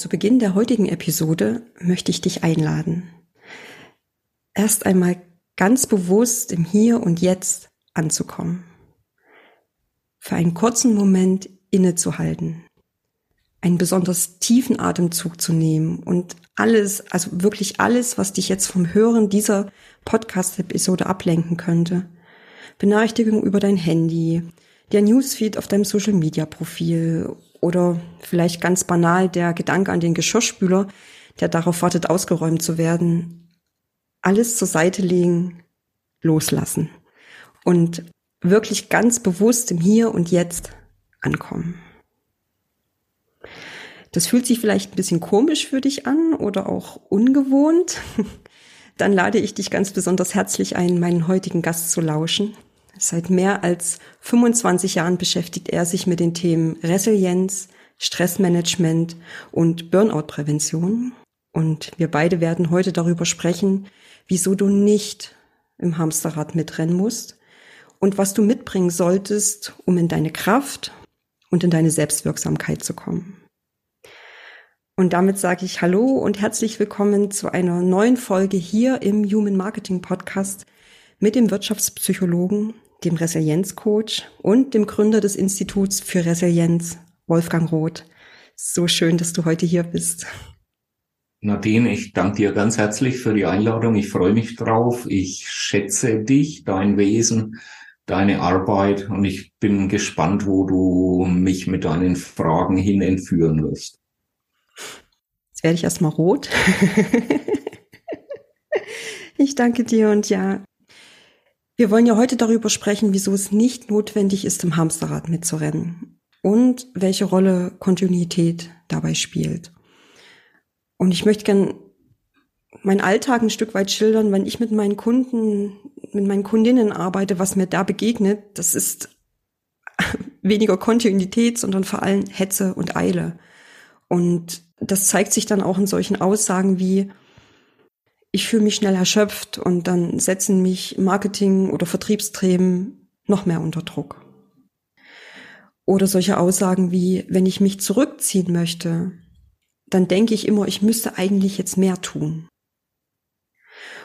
Zu Beginn der heutigen Episode möchte ich dich einladen, erst einmal ganz bewusst im Hier und Jetzt anzukommen. Für einen kurzen Moment innezuhalten, einen besonders tiefen Atemzug zu nehmen und alles, also wirklich alles, was dich jetzt vom Hören dieser Podcast-Episode ablenken könnte. Benachrichtigung über dein Handy, der Newsfeed auf deinem Social-Media-Profil oder vielleicht ganz banal der Gedanke an den Geschirrspüler, der darauf wartet, ausgeräumt zu werden. Alles zur Seite legen, loslassen und wirklich ganz bewusst im Hier und Jetzt ankommen. Das fühlt sich vielleicht ein bisschen komisch für dich an oder auch ungewohnt. Dann lade ich dich ganz besonders herzlich ein, meinen heutigen Gast zu lauschen. Seit mehr als 25 Jahren beschäftigt er sich mit den Themen Resilienz, Stressmanagement und Burnout-Prävention. Und wir beide werden heute darüber sprechen, wieso du nicht im Hamsterrad mitrennen musst und was du mitbringen solltest, um in deine Kraft und in deine Selbstwirksamkeit zu kommen. Und damit sage ich Hallo und herzlich willkommen zu einer neuen Folge hier im Human Marketing Podcast mit dem Wirtschaftspsychologen dem Resilienzcoach und dem Gründer des Instituts für Resilienz, Wolfgang Roth. So schön, dass du heute hier bist. Nadine, ich danke dir ganz herzlich für die Einladung. Ich freue mich drauf. Ich schätze dich, dein Wesen, deine Arbeit und ich bin gespannt, wo du mich mit deinen Fragen hin entführen wirst. Jetzt werde ich erstmal rot. ich danke dir und ja, wir wollen ja heute darüber sprechen, wieso es nicht notwendig ist, im Hamsterrad mitzurennen und welche Rolle Kontinuität dabei spielt. Und ich möchte gern meinen Alltag ein Stück weit schildern, wenn ich mit meinen Kunden, mit meinen Kundinnen arbeite, was mir da begegnet, das ist weniger Kontinuität, sondern vor allem Hetze und Eile. Und das zeigt sich dann auch in solchen Aussagen wie, ich fühle mich schnell erschöpft und dann setzen mich Marketing- oder Vertriebstremen noch mehr unter Druck. Oder solche Aussagen wie, wenn ich mich zurückziehen möchte, dann denke ich immer, ich müsste eigentlich jetzt mehr tun.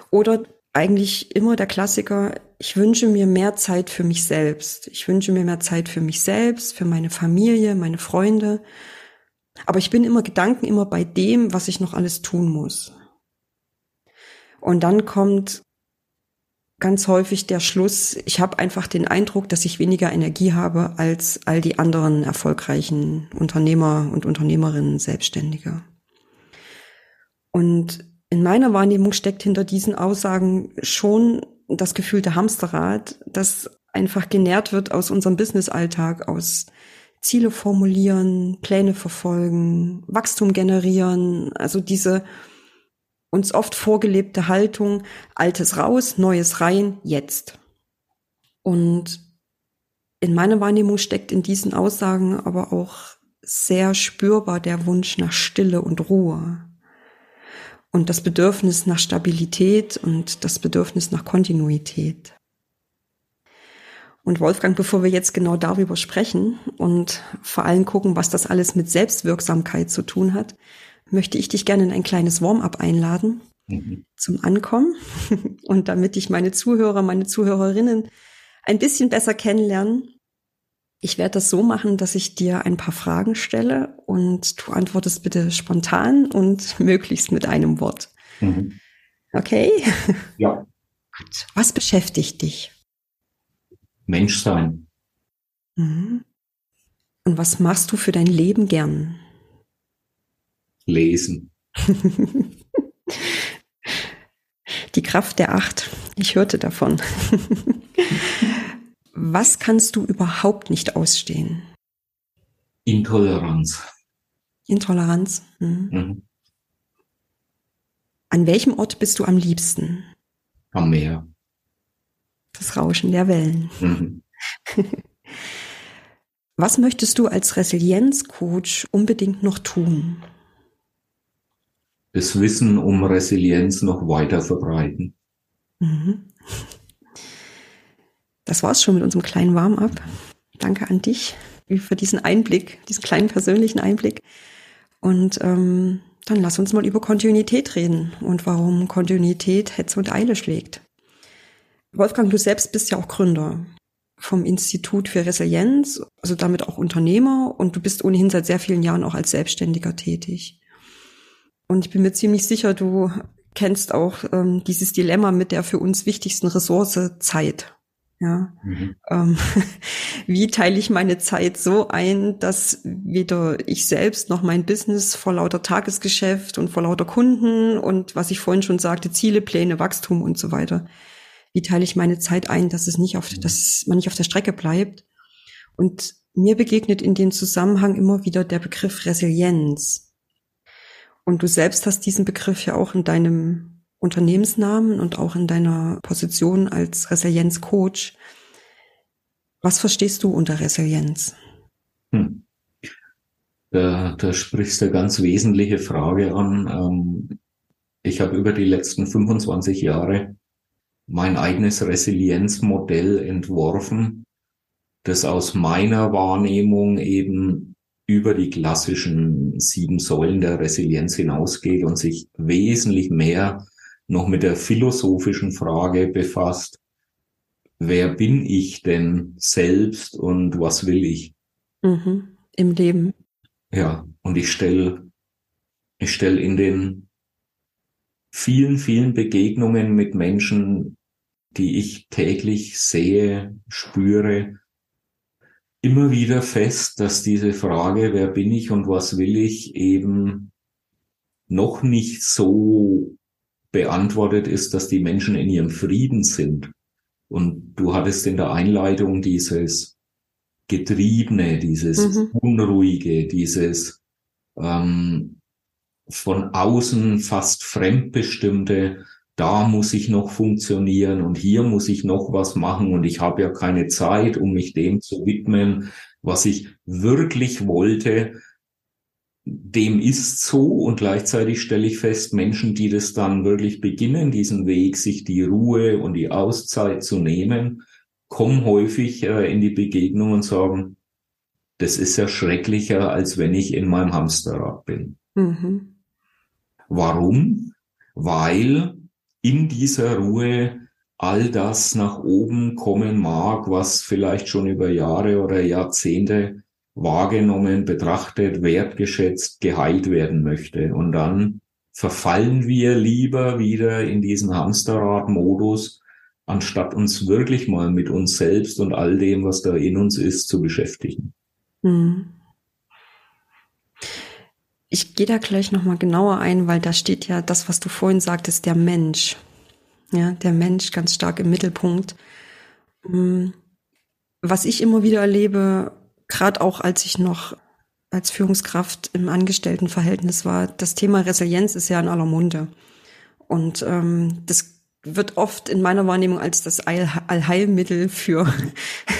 Oder eigentlich immer der Klassiker, ich wünsche mir mehr Zeit für mich selbst. Ich wünsche mir mehr Zeit für mich selbst, für meine Familie, meine Freunde. Aber ich bin immer Gedanken immer bei dem, was ich noch alles tun muss. Und dann kommt ganz häufig der Schluss, ich habe einfach den Eindruck, dass ich weniger Energie habe als all die anderen erfolgreichen Unternehmer und Unternehmerinnen, Selbstständige. Und in meiner Wahrnehmung steckt hinter diesen Aussagen schon das gefühlte Hamsterrad, das einfach genährt wird aus unserem Businessalltag, aus Ziele formulieren, Pläne verfolgen, Wachstum generieren, also diese uns oft vorgelebte Haltung, altes raus, neues rein, jetzt. Und in meiner Wahrnehmung steckt in diesen Aussagen aber auch sehr spürbar der Wunsch nach Stille und Ruhe und das Bedürfnis nach Stabilität und das Bedürfnis nach Kontinuität. Und Wolfgang, bevor wir jetzt genau darüber sprechen und vor allem gucken, was das alles mit Selbstwirksamkeit zu tun hat, möchte ich dich gerne in ein kleines Warm-up einladen mhm. zum Ankommen und damit ich meine Zuhörer, meine Zuhörerinnen ein bisschen besser kennenlernen. Ich werde das so machen, dass ich dir ein paar Fragen stelle und du antwortest bitte spontan und möglichst mit einem Wort. Mhm. Okay? Ja. Gut. Was beschäftigt dich? Menschsein. Mhm. Und was machst du für dein Leben gern? Lesen. Die Kraft der Acht. Ich hörte davon. Was kannst du überhaupt nicht ausstehen? Intoleranz. Intoleranz. Mhm. Mhm. An welchem Ort bist du am liebsten? Am Meer. Das Rauschen der Wellen. Mhm. Was möchtest du als Resilienzcoach unbedingt noch tun? Das Wissen um Resilienz noch weiter verbreiten. Mhm. Das war's schon mit unserem kleinen Warm-up. Danke an dich für diesen Einblick, diesen kleinen persönlichen Einblick. Und ähm, dann lass uns mal über Kontinuität reden und warum Kontinuität Hetze und Eile schlägt. Wolfgang, du selbst bist ja auch Gründer vom Institut für Resilienz, also damit auch Unternehmer und du bist ohnehin seit sehr vielen Jahren auch als Selbstständiger tätig. Und ich bin mir ziemlich sicher, du kennst auch ähm, dieses Dilemma mit der für uns wichtigsten Ressource Zeit. Ja. Mhm. Ähm, wie teile ich meine Zeit so ein, dass weder ich selbst noch mein Business vor lauter Tagesgeschäft und vor lauter Kunden und was ich vorhin schon sagte, Ziele, Pläne, Wachstum und so weiter, wie teile ich meine Zeit ein, dass es nicht auf, mhm. dass man nicht auf der Strecke bleibt. Und mir begegnet in dem Zusammenhang immer wieder der Begriff Resilienz. Und du selbst hast diesen Begriff ja auch in deinem Unternehmensnamen und auch in deiner Position als Resilienzcoach. Was verstehst du unter Resilienz? Hm. Da, da sprichst du eine ganz wesentliche Frage an. Ähm, ich habe über die letzten 25 Jahre mein eigenes Resilienzmodell entworfen, das aus meiner Wahrnehmung eben über die klassischen sieben Säulen der Resilienz hinausgeht und sich wesentlich mehr noch mit der philosophischen Frage befasst, wer bin ich denn selbst und was will ich? Mhm. Im Leben. Ja, und ich stelle ich stell in den vielen, vielen Begegnungen mit Menschen, die ich täglich sehe, spüre, immer wieder fest, dass diese Frage, wer bin ich und was will ich, eben noch nicht so beantwortet ist, dass die Menschen in ihrem Frieden sind. Und du hattest in der Einleitung dieses Getriebene, dieses mhm. Unruhige, dieses ähm, von außen fast fremdbestimmte, da muss ich noch funktionieren und hier muss ich noch was machen und ich habe ja keine Zeit, um mich dem zu widmen, was ich wirklich wollte. Dem ist so und gleichzeitig stelle ich fest, Menschen, die das dann wirklich beginnen, diesen Weg, sich die Ruhe und die Auszeit zu nehmen, kommen häufig äh, in die Begegnung und sagen, das ist ja schrecklicher, als wenn ich in meinem Hamsterrad bin. Mhm. Warum? Weil in dieser Ruhe all das nach oben kommen mag, was vielleicht schon über Jahre oder Jahrzehnte wahrgenommen, betrachtet, wertgeschätzt, geheilt werden möchte. Und dann verfallen wir lieber wieder in diesen Hamsterrad-Modus, anstatt uns wirklich mal mit uns selbst und all dem, was da in uns ist, zu beschäftigen. Hm. Ich gehe da gleich nochmal genauer ein, weil da steht ja das, was du vorhin sagtest, der Mensch. Ja, der Mensch ganz stark im Mittelpunkt. Hm. Was ich immer wieder erlebe, gerade auch als ich noch als Führungskraft im Angestelltenverhältnis war, das Thema Resilienz ist ja in aller Munde. Und ähm, das wird oft in meiner Wahrnehmung als das Allheilmittel für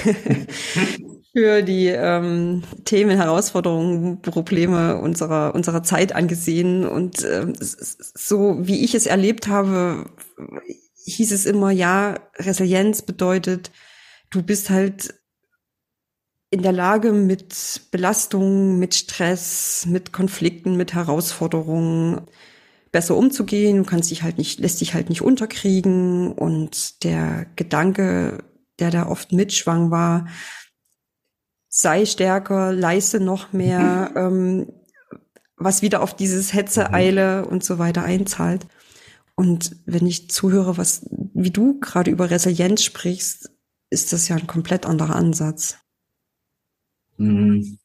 für die ähm, Themen, Herausforderungen, Probleme unserer, unserer Zeit angesehen. Und ähm, so wie ich es erlebt habe, hieß es immer, ja, Resilienz bedeutet, du bist halt in der Lage, mit Belastungen, mit Stress, mit Konflikten, mit Herausforderungen besser umzugehen. Du kannst dich halt nicht, lässt dich halt nicht unterkriegen. Und der Gedanke, der da oft mitschwang, war, sei stärker, leiste noch mehr, ähm, was wieder auf dieses Hetze, mhm. Eile und so weiter einzahlt. Und wenn ich zuhöre, was, wie du gerade über Resilienz sprichst, ist das ja ein komplett anderer Ansatz. Mhm.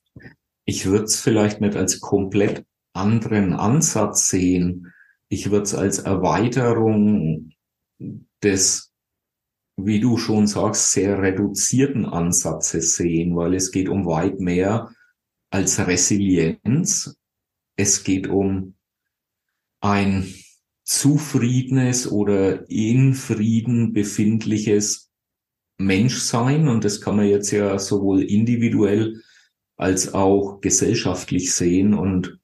Ich würde es vielleicht nicht als komplett anderen Ansatz sehen. Ich würde es als Erweiterung des wie du schon sagst, sehr reduzierten Ansatzes sehen, weil es geht um weit mehr als Resilienz. es geht um ein zufriedenes oder in Frieden befindliches Menschsein. Und das kann man jetzt ja sowohl individuell als auch gesellschaftlich sehen. Und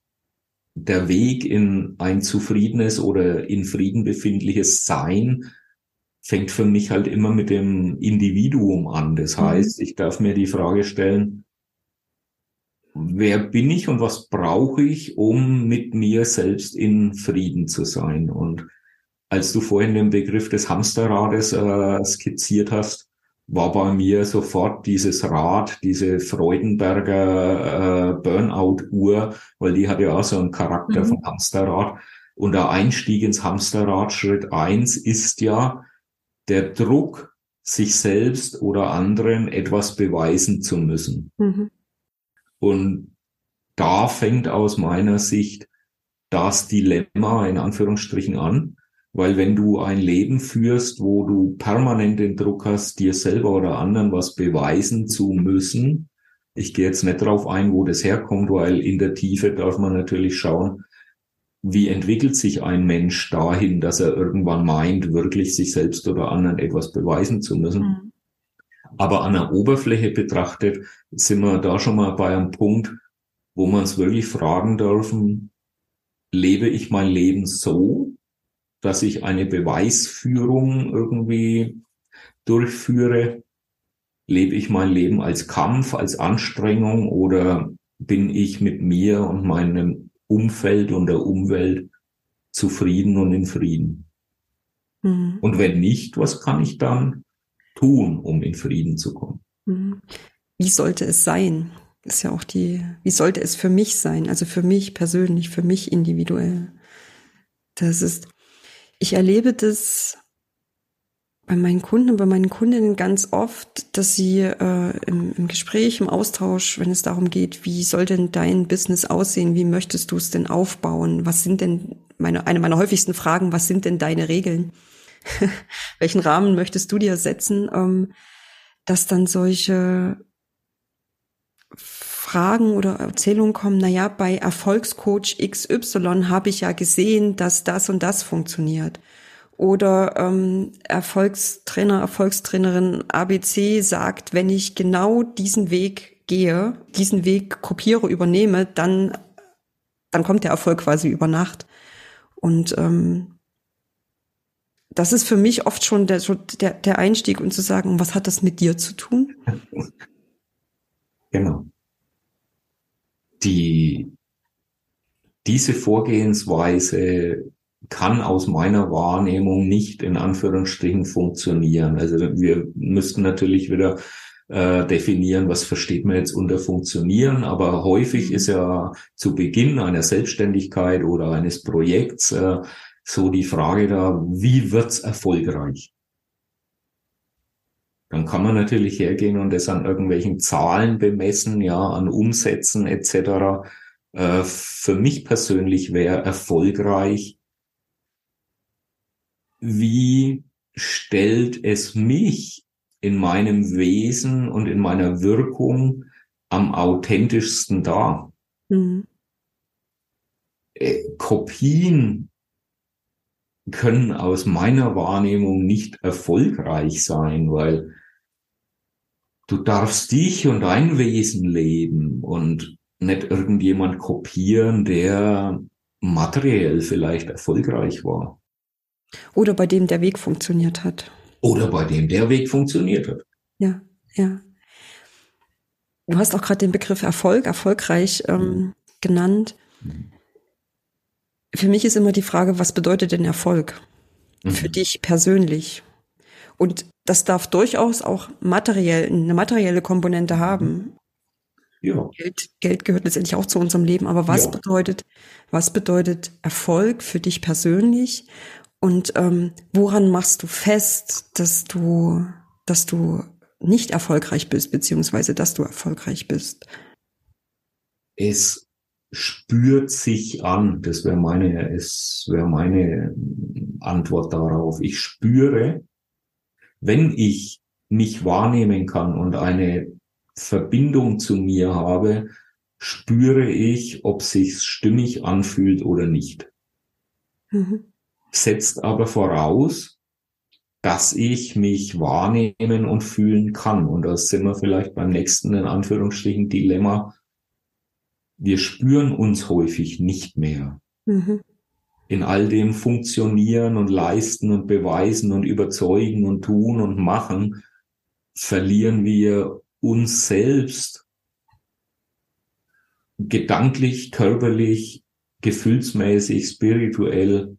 der Weg in ein zufriedenes oder in Frieden befindliches Sein fängt für mich halt immer mit dem Individuum an. Das mhm. heißt, ich darf mir die Frage stellen, wer bin ich und was brauche ich, um mit mir selbst in Frieden zu sein? Und als du vorhin den Begriff des Hamsterrades äh, skizziert hast, war bei mir sofort dieses Rad, diese Freudenberger äh, Burnout-Uhr, weil die hat ja auch so einen Charakter mhm. von Hamsterrad. Und der Einstieg ins Hamsterrad, Schritt eins, ist ja der Druck, sich selbst oder anderen etwas beweisen zu müssen. Mhm. Und da fängt aus meiner Sicht das Dilemma in Anführungsstrichen an, weil wenn du ein Leben führst, wo du permanent den Druck hast, dir selber oder anderen was beweisen zu müssen, ich gehe jetzt nicht drauf ein, wo das herkommt, weil in der Tiefe darf man natürlich schauen, wie entwickelt sich ein Mensch dahin, dass er irgendwann meint, wirklich sich selbst oder anderen etwas beweisen zu müssen. Mhm. Aber an der Oberfläche betrachtet sind wir da schon mal bei einem Punkt, wo man es wirklich fragen dürfen, lebe ich mein Leben so, dass ich eine Beweisführung irgendwie durchführe? Lebe ich mein Leben als Kampf, als Anstrengung oder bin ich mit mir und meinem Umfeld und der Umwelt zufrieden und in Frieden? Mhm. Und wenn nicht, was kann ich dann tun, um in Frieden zu kommen? Mhm. Wie sollte es sein? Ist ja auch die, wie sollte es für mich sein? Also für mich persönlich, für mich individuell. Das ist, ich erlebe das bei meinen Kunden und bei meinen Kundinnen ganz oft, dass sie äh, im, im, Gespräch, im Austausch, wenn es darum geht, wie soll denn dein Business aussehen, wie möchtest du es denn aufbauen, was sind denn meine, eine meiner häufigsten Fragen, was sind denn deine Regeln? Welchen Rahmen möchtest du dir setzen? Ähm, dass dann solche Fragen oder Erzählungen kommen, na ja, bei Erfolgscoach XY habe ich ja gesehen, dass das und das funktioniert. Oder ähm, Erfolgstrainer, Erfolgstrainerin ABC sagt, wenn ich genau diesen Weg gehe, diesen Weg kopiere, übernehme, dann, dann kommt der Erfolg quasi über Nacht. Und ähm, das ist für mich oft schon der, der, der Einstieg und zu sagen, was hat das mit dir zu tun? Genau die, diese Vorgehensweise kann aus meiner Wahrnehmung nicht in Anführungsstrichen funktionieren. Also wir müssten natürlich wieder äh, definieren, was versteht man jetzt unter funktionieren, aber häufig ist ja zu Beginn einer Selbstständigkeit oder eines Projekts äh, so die Frage da, wie wird's erfolgreich? Dann kann man natürlich hergehen und das an irgendwelchen Zahlen bemessen, ja, an Umsätzen etc. Äh, für mich persönlich wäre erfolgreich, wie stellt es mich in meinem Wesen und in meiner Wirkung am authentischsten dar? Mhm. Äh, Kopien können aus meiner Wahrnehmung nicht erfolgreich sein, weil du darfst dich und dein Wesen leben und nicht irgendjemand kopieren, der materiell vielleicht erfolgreich war. Oder bei dem der Weg funktioniert hat. Oder bei dem der Weg funktioniert hat. Ja, ja. Du hast auch gerade den Begriff Erfolg, erfolgreich ähm, mhm. genannt. Mhm. Für mich ist immer die Frage, was bedeutet denn Erfolg? Mhm. Für dich persönlich. Und das darf durchaus auch materiell, eine materielle Komponente haben. Ja. Geld, Geld gehört letztendlich auch zu unserem Leben. Aber was ja. bedeutet, was bedeutet Erfolg für dich persönlich? Und ähm, woran machst du fest, dass du, dass du nicht erfolgreich bist, beziehungsweise dass du erfolgreich bist? Es spürt sich an. Das wäre meine, es wäre meine Antwort darauf. Ich spüre, wenn ich mich wahrnehmen kann und eine Verbindung zu mir habe, spüre ich, ob sich's stimmig anfühlt oder nicht. Mhm. Setzt aber voraus, dass ich mich wahrnehmen und fühlen kann. Und da sind wir vielleicht beim nächsten, in Anführungsstrichen, Dilemma. Wir spüren uns häufig nicht mehr. Mhm. In all dem Funktionieren und Leisten und Beweisen und Überzeugen und Tun und Machen verlieren wir uns selbst gedanklich, körperlich, gefühlsmäßig, spirituell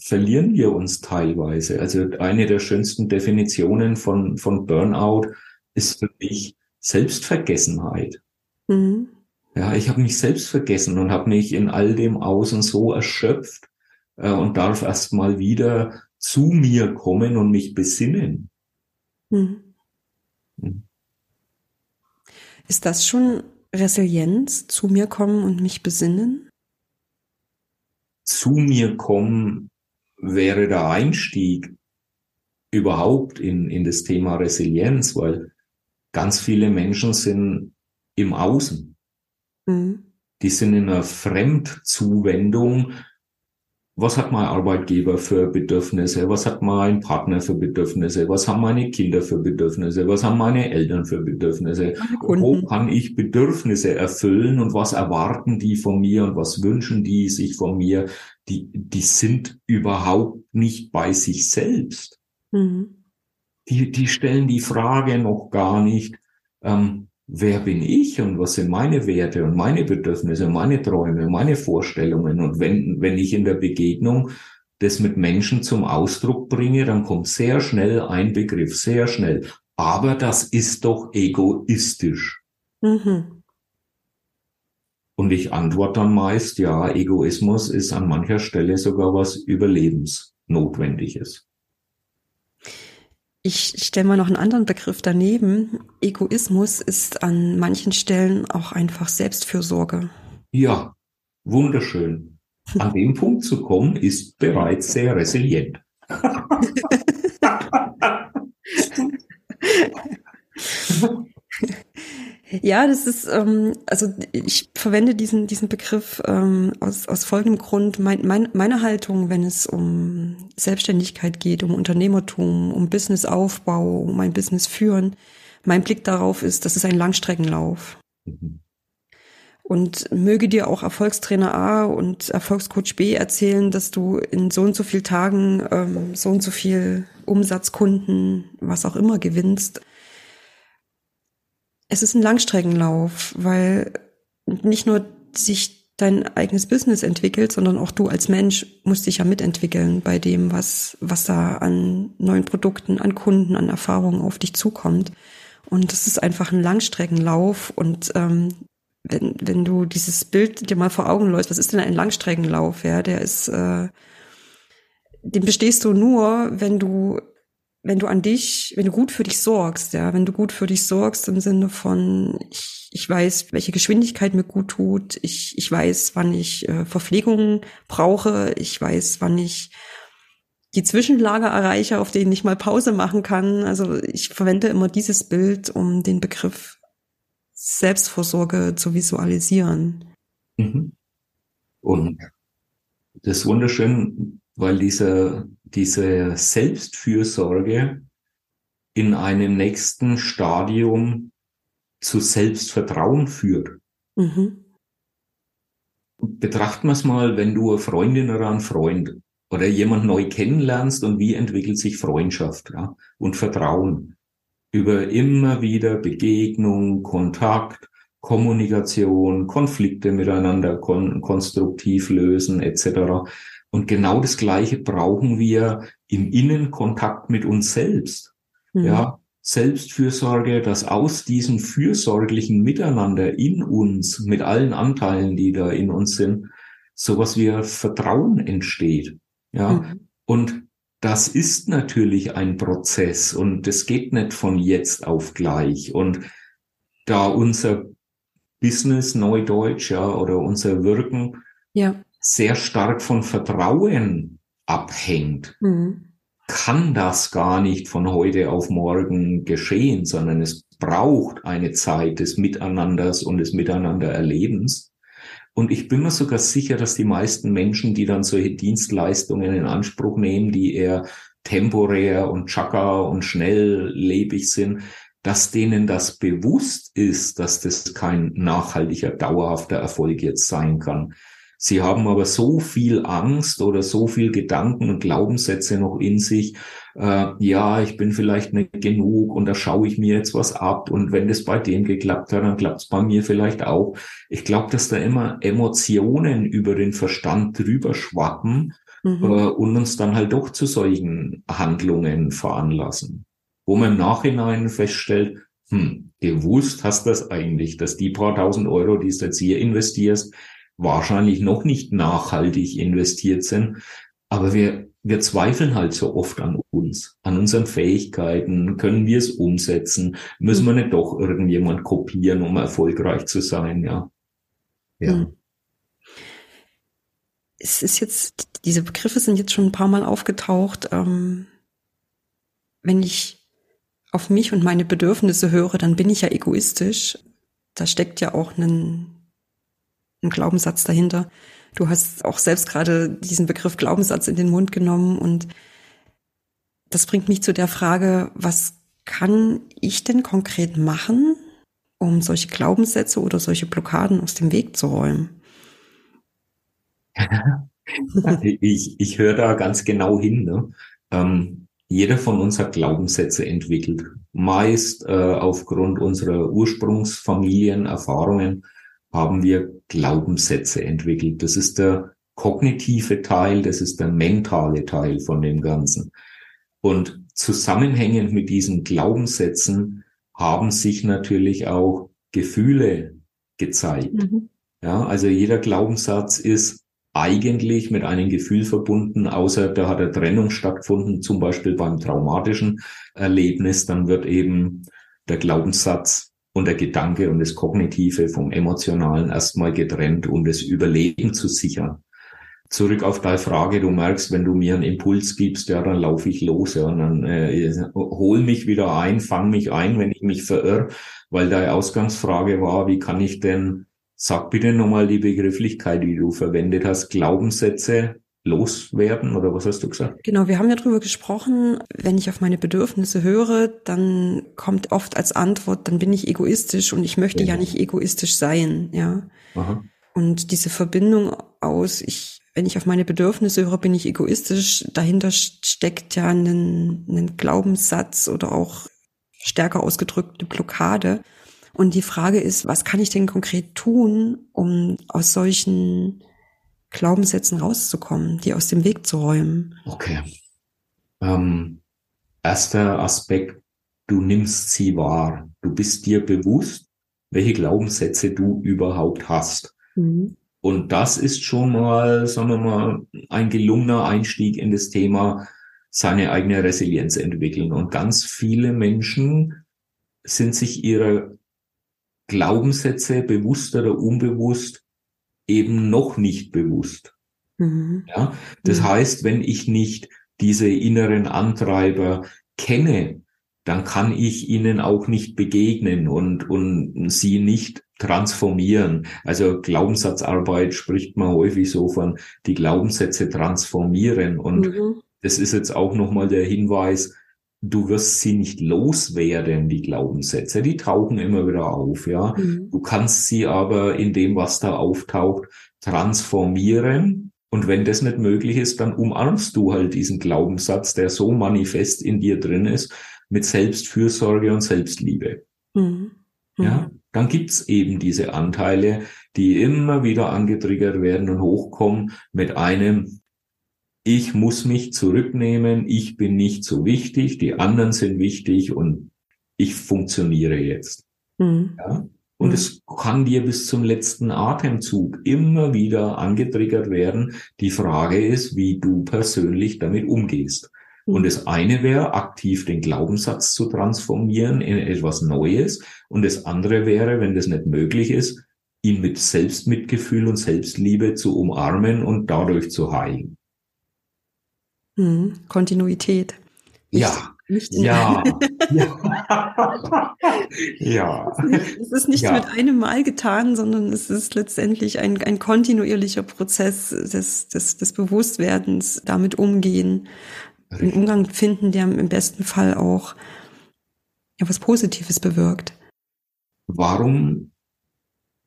verlieren wir uns teilweise. Also eine der schönsten Definitionen von, von Burnout ist für mich Selbstvergessenheit. Mhm. Ja, ich habe mich selbst vergessen und habe mich in all dem Außen so erschöpft äh, und darf erst mal wieder zu mir kommen und mich besinnen. Mhm. Mhm. Ist das schon Resilienz, zu mir kommen und mich besinnen? Zu mir kommen wäre der Einstieg überhaupt in, in das Thema Resilienz, weil ganz viele Menschen sind im Außen. Mhm. Die sind in einer Fremdzuwendung was hat mein Arbeitgeber für Bedürfnisse, was hat mein Partner für Bedürfnisse, was haben meine Kinder für Bedürfnisse, was haben meine Eltern für Bedürfnisse, wo kann ich Bedürfnisse erfüllen und was erwarten die von mir und was wünschen die sich von mir, die, die sind überhaupt nicht bei sich selbst. Mhm. Die, die stellen die Frage noch gar nicht, ähm, wer bin ich und was sind meine Werte und meine Bedürfnisse, meine Träume, meine Vorstellungen. Und wenn, wenn ich in der Begegnung das mit Menschen zum Ausdruck bringe, dann kommt sehr schnell ein Begriff, sehr schnell. Aber das ist doch egoistisch. Mhm. Und ich antworte dann meist, ja, Egoismus ist an mancher Stelle sogar was Überlebensnotwendiges. Ich stelle mal noch einen anderen Begriff daneben. Egoismus ist an manchen Stellen auch einfach Selbstfürsorge. Ja, wunderschön. An dem Punkt zu kommen, ist bereits sehr resilient. Ja, das ist, ähm, also ich verwende diesen, diesen Begriff ähm, aus, aus folgendem Grund. Mein, mein, meine Haltung, wenn es um Selbstständigkeit geht, um Unternehmertum, um Businessaufbau, um ein Business führen, mein Blick darauf ist, das ist ein Langstreckenlauf. Mhm. Und möge dir auch Erfolgstrainer A und Erfolgscoach B erzählen, dass du in so und so viel Tagen ähm, so und so viel Umsatzkunden, was auch immer gewinnst es ist ein Langstreckenlauf, weil nicht nur sich dein eigenes Business entwickelt, sondern auch du als Mensch musst dich ja mitentwickeln bei dem, was, was da an neuen Produkten, an Kunden, an Erfahrungen auf dich zukommt. Und das ist einfach ein Langstreckenlauf. Und ähm, wenn, wenn du dieses Bild dir mal vor Augen läufst, was ist denn ein Langstreckenlauf? Ja, der ist, äh, den bestehst du nur, wenn du wenn du an dich, wenn du gut für dich sorgst, ja, wenn du gut für dich sorgst im Sinne von, ich, ich weiß, welche Geschwindigkeit mir gut tut, ich, ich weiß, wann ich äh, Verpflegung brauche, ich weiß, wann ich die Zwischenlager erreiche, auf denen ich mal Pause machen kann. Also ich verwende immer dieses Bild, um den Begriff Selbstvorsorge zu visualisieren. Mhm. Und das ist wunderschön, weil dieser diese Selbstfürsorge in einem nächsten Stadium zu Selbstvertrauen führt. Mhm. Betrachten wir es mal, wenn du eine Freundin oder einen Freund oder jemand neu kennenlernst und wie entwickelt sich Freundschaft ja, und Vertrauen über immer wieder Begegnung, Kontakt, Kommunikation, Konflikte miteinander kon konstruktiv lösen etc. Und genau das Gleiche brauchen wir im Innenkontakt mit uns selbst. Mhm. Ja, Selbstfürsorge, dass aus diesem fürsorglichen Miteinander in uns, mit allen Anteilen, die da in uns sind, sowas wie Vertrauen entsteht. Ja, mhm. und das ist natürlich ein Prozess und das geht nicht von jetzt auf gleich. Und da unser Business Neudeutsch, ja, oder unser Wirken ja sehr stark von Vertrauen abhängt, mhm. kann das gar nicht von heute auf morgen geschehen, sondern es braucht eine Zeit des Miteinanders und des Miteinandererlebens. Und ich bin mir sogar sicher, dass die meisten Menschen, die dann solche Dienstleistungen in Anspruch nehmen, die eher temporär und chaka und schnelllebig sind, dass denen das bewusst ist, dass das kein nachhaltiger, dauerhafter Erfolg jetzt sein kann. Sie haben aber so viel Angst oder so viel Gedanken und Glaubenssätze noch in sich. Äh, ja, ich bin vielleicht nicht genug und da schaue ich mir jetzt was ab und wenn das bei dem geklappt hat, dann klappt es bei mir vielleicht auch. Ich glaube, dass da immer Emotionen über den Verstand drüber schwappen mhm. äh, und uns dann halt doch zu solchen Handlungen veranlassen, wo man im Nachhinein feststellt, hm, gewusst hast das eigentlich, dass die paar tausend Euro, die du jetzt hier investierst, wahrscheinlich noch nicht nachhaltig investiert sind. Aber wir, wir zweifeln halt so oft an uns, an unseren Fähigkeiten. Können wir es umsetzen? Müssen wir nicht doch irgendjemand kopieren, um erfolgreich zu sein? Ja. Ja. Hm. Es ist jetzt, diese Begriffe sind jetzt schon ein paar Mal aufgetaucht. Ähm, wenn ich auf mich und meine Bedürfnisse höre, dann bin ich ja egoistisch. Da steckt ja auch ein ein Glaubenssatz dahinter. Du hast auch selbst gerade diesen Begriff Glaubenssatz in den Mund genommen und das bringt mich zu der Frage, was kann ich denn konkret machen, um solche Glaubenssätze oder solche Blockaden aus dem Weg zu räumen? ich ich höre da ganz genau hin. Ne? Ähm, jeder von uns hat Glaubenssätze entwickelt, meist äh, aufgrund unserer Ursprungsfamilien, Erfahrungen haben wir Glaubenssätze entwickelt. Das ist der kognitive Teil, das ist der mentale Teil von dem Ganzen. Und zusammenhängend mit diesen Glaubenssätzen haben sich natürlich auch Gefühle gezeigt. Mhm. Ja, also jeder Glaubenssatz ist eigentlich mit einem Gefühl verbunden, außer da hat eine Trennung stattgefunden, zum Beispiel beim traumatischen Erlebnis, dann wird eben der Glaubenssatz und der Gedanke und das Kognitive vom Emotionalen erstmal getrennt, um das Überleben zu sichern. Zurück auf deine Frage, du merkst, wenn du mir einen Impuls gibst, ja, dann laufe ich los, ja, und dann äh, hol mich wieder ein, fang mich ein, wenn ich mich verirr, weil deine Ausgangsfrage war, wie kann ich denn, sag bitte nochmal die Begrifflichkeit, die du verwendet hast, Glaubenssätze loswerden oder was hast du gesagt? Genau, wir haben ja drüber gesprochen, wenn ich auf meine Bedürfnisse höre, dann kommt oft als Antwort, dann bin ich egoistisch und ich möchte ja, ja nicht egoistisch sein, ja. Aha. Und diese Verbindung aus, ich, wenn ich auf meine Bedürfnisse höre, bin ich egoistisch, dahinter steckt ja ein, ein Glaubenssatz oder auch stärker ausgedrückte Blockade. Und die Frage ist, was kann ich denn konkret tun, um aus solchen Glaubenssätzen rauszukommen, die aus dem Weg zu räumen. Okay. Ähm, erster Aspekt, du nimmst sie wahr. Du bist dir bewusst, welche Glaubenssätze du überhaupt hast. Mhm. Und das ist schon mal, sagen wir mal, ein gelungener Einstieg in das Thema seine eigene Resilienz entwickeln. Und ganz viele Menschen sind sich ihrer Glaubenssätze bewusst oder unbewusst eben noch nicht bewusst. Mhm. Ja, das mhm. heißt, wenn ich nicht diese inneren Antreiber kenne, dann kann ich ihnen auch nicht begegnen und, und sie nicht transformieren. Also Glaubenssatzarbeit spricht man häufig so von die Glaubenssätze transformieren. Und mhm. das ist jetzt auch nochmal der Hinweis, du wirst sie nicht loswerden, die Glaubenssätze. Die tauchen immer wieder auf, ja. Mhm. Du kannst sie aber in dem, was da auftaucht, transformieren. Und wenn das nicht möglich ist, dann umarmst du halt diesen Glaubenssatz, der so manifest in dir drin ist, mit Selbstfürsorge und Selbstliebe. Mhm. Mhm. Ja, dann gibt's eben diese Anteile, die immer wieder angetriggert werden und hochkommen mit einem, ich muss mich zurücknehmen, ich bin nicht so wichtig, die anderen sind wichtig und ich funktioniere jetzt. Mhm. Ja? Und mhm. es kann dir bis zum letzten Atemzug immer wieder angetriggert werden. Die Frage ist, wie du persönlich damit umgehst. Mhm. Und das eine wäre, aktiv den Glaubenssatz zu transformieren in etwas Neues. Und das andere wäre, wenn das nicht möglich ist, ihn mit Selbstmitgefühl und Selbstliebe zu umarmen und dadurch zu heilen. Hm, Kontinuität. Ja, nicht ja, ja. ja. Es ist nicht ja. mit einem Mal getan, sondern es ist letztendlich ein, ein kontinuierlicher Prozess des, des, des Bewusstwerdens, damit umgehen, einen Umgang finden, der im besten Fall auch ja, was Positives bewirkt. Warum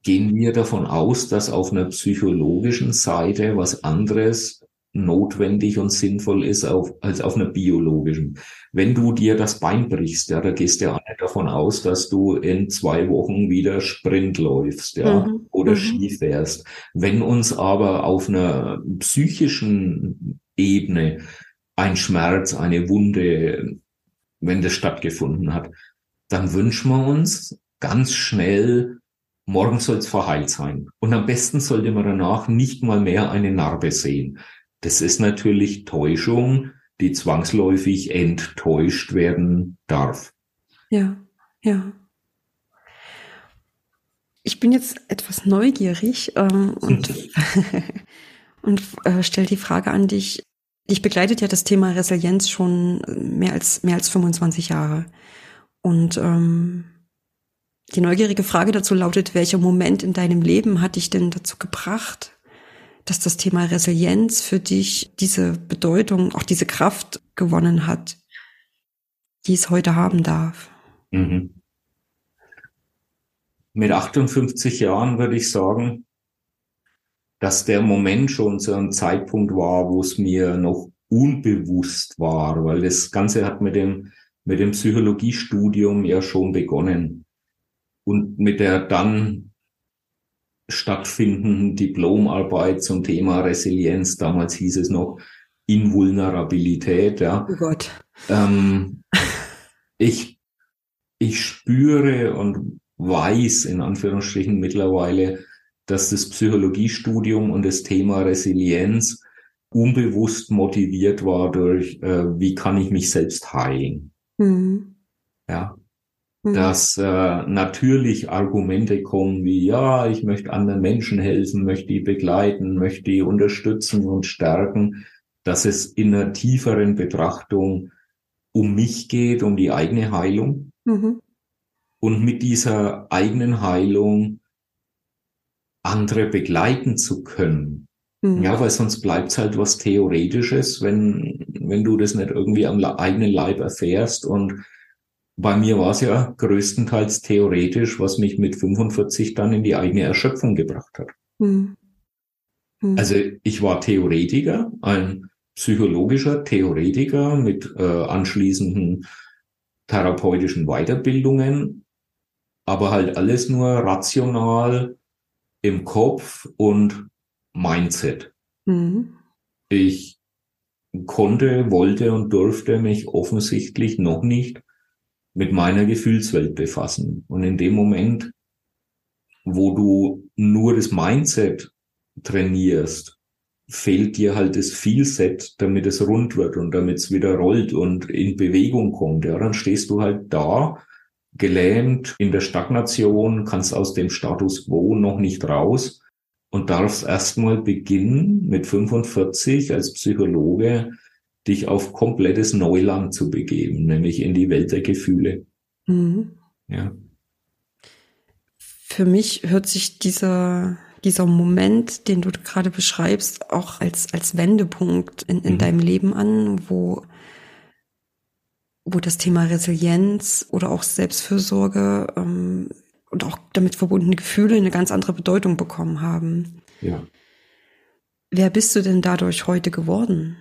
gehen wir davon aus, dass auf einer psychologischen Seite was anderes notwendig und sinnvoll ist auf, als auf einer biologischen. Wenn du dir das Bein brichst, ja, da gehst du ja nicht davon aus, dass du in zwei Wochen wieder Sprint läufst, ja, mhm. oder mhm. Ski fährst. Wenn uns aber auf einer psychischen Ebene ein Schmerz, eine Wunde, wenn das stattgefunden hat, dann wünschen wir uns ganz schnell morgen soll es verheilt sein. Und am besten sollte man danach nicht mal mehr eine Narbe sehen. Das ist natürlich Täuschung, die zwangsläufig enttäuscht werden darf. Ja, ja. Ich bin jetzt etwas neugierig ähm, und, und äh, stelle die Frage an dich. Dich begleitet ja das Thema Resilienz schon mehr als mehr als 25 Jahre. Und ähm, die neugierige Frage dazu lautet, welcher Moment in deinem Leben hat dich denn dazu gebracht, dass das Thema Resilienz für dich diese Bedeutung, auch diese Kraft gewonnen hat, die es heute haben darf? Mhm. Mit 58 Jahren würde ich sagen, dass der Moment schon so ein Zeitpunkt war, wo es mir noch unbewusst war, weil das Ganze hat mit dem, mit dem Psychologiestudium ja schon begonnen und mit der dann stattfindenden Diplomarbeit zum Thema Resilienz, damals hieß es noch Invulnerabilität, ja. Oh Gott. Ähm, ich, ich spüre und weiß in Anführungsstrichen mittlerweile, dass das Psychologiestudium und das Thema Resilienz unbewusst motiviert war durch, äh, wie kann ich mich selbst heilen. Mhm. Ja, Mhm. dass äh, natürlich Argumente kommen wie, ja, ich möchte anderen Menschen helfen, möchte die begleiten, möchte die unterstützen und stärken, dass es in einer tieferen Betrachtung um mich geht, um die eigene Heilung. Mhm. Und mit dieser eigenen Heilung andere begleiten zu können. Mhm. Ja, weil sonst bleibt es halt was Theoretisches, wenn, wenn du das nicht irgendwie am eigenen Leib erfährst und bei mir war es ja größtenteils theoretisch, was mich mit 45 dann in die eigene Erschöpfung gebracht hat. Mhm. Mhm. Also ich war Theoretiker, ein psychologischer Theoretiker mit äh, anschließenden therapeutischen Weiterbildungen, aber halt alles nur rational im Kopf und Mindset. Mhm. Ich konnte, wollte und durfte mich offensichtlich noch nicht mit meiner Gefühlswelt befassen. Und in dem Moment, wo du nur das Mindset trainierst, fehlt dir halt das Feelset, damit es rund wird und damit es wieder rollt und in Bewegung kommt. Ja, dann stehst du halt da, gelähmt in der Stagnation, kannst aus dem Status quo noch nicht raus und darfst erstmal beginnen mit 45 als Psychologe dich auf komplettes Neuland zu begeben, nämlich in die Welt der Gefühle. Mhm. Ja. Für mich hört sich dieser, dieser Moment, den du gerade beschreibst, auch als, als Wendepunkt in, in mhm. deinem Leben an, wo, wo das Thema Resilienz oder auch Selbstfürsorge ähm, und auch damit verbundene Gefühle eine ganz andere Bedeutung bekommen haben. Ja. Wer bist du denn dadurch heute geworden?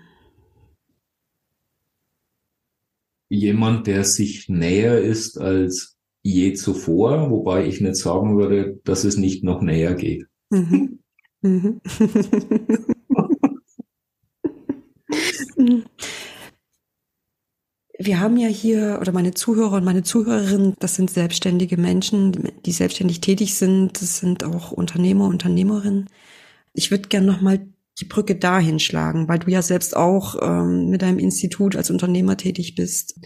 Jemand, der sich näher ist als je zuvor, wobei ich nicht sagen würde, dass es nicht noch näher geht. Mhm. Mhm. Wir haben ja hier, oder meine Zuhörer und meine Zuhörerinnen, das sind selbstständige Menschen, die selbstständig tätig sind. Das sind auch Unternehmer, Unternehmerinnen. Ich würde gerne nochmal die Brücke dahin schlagen, weil du ja selbst auch ähm, mit deinem Institut als Unternehmer tätig bist.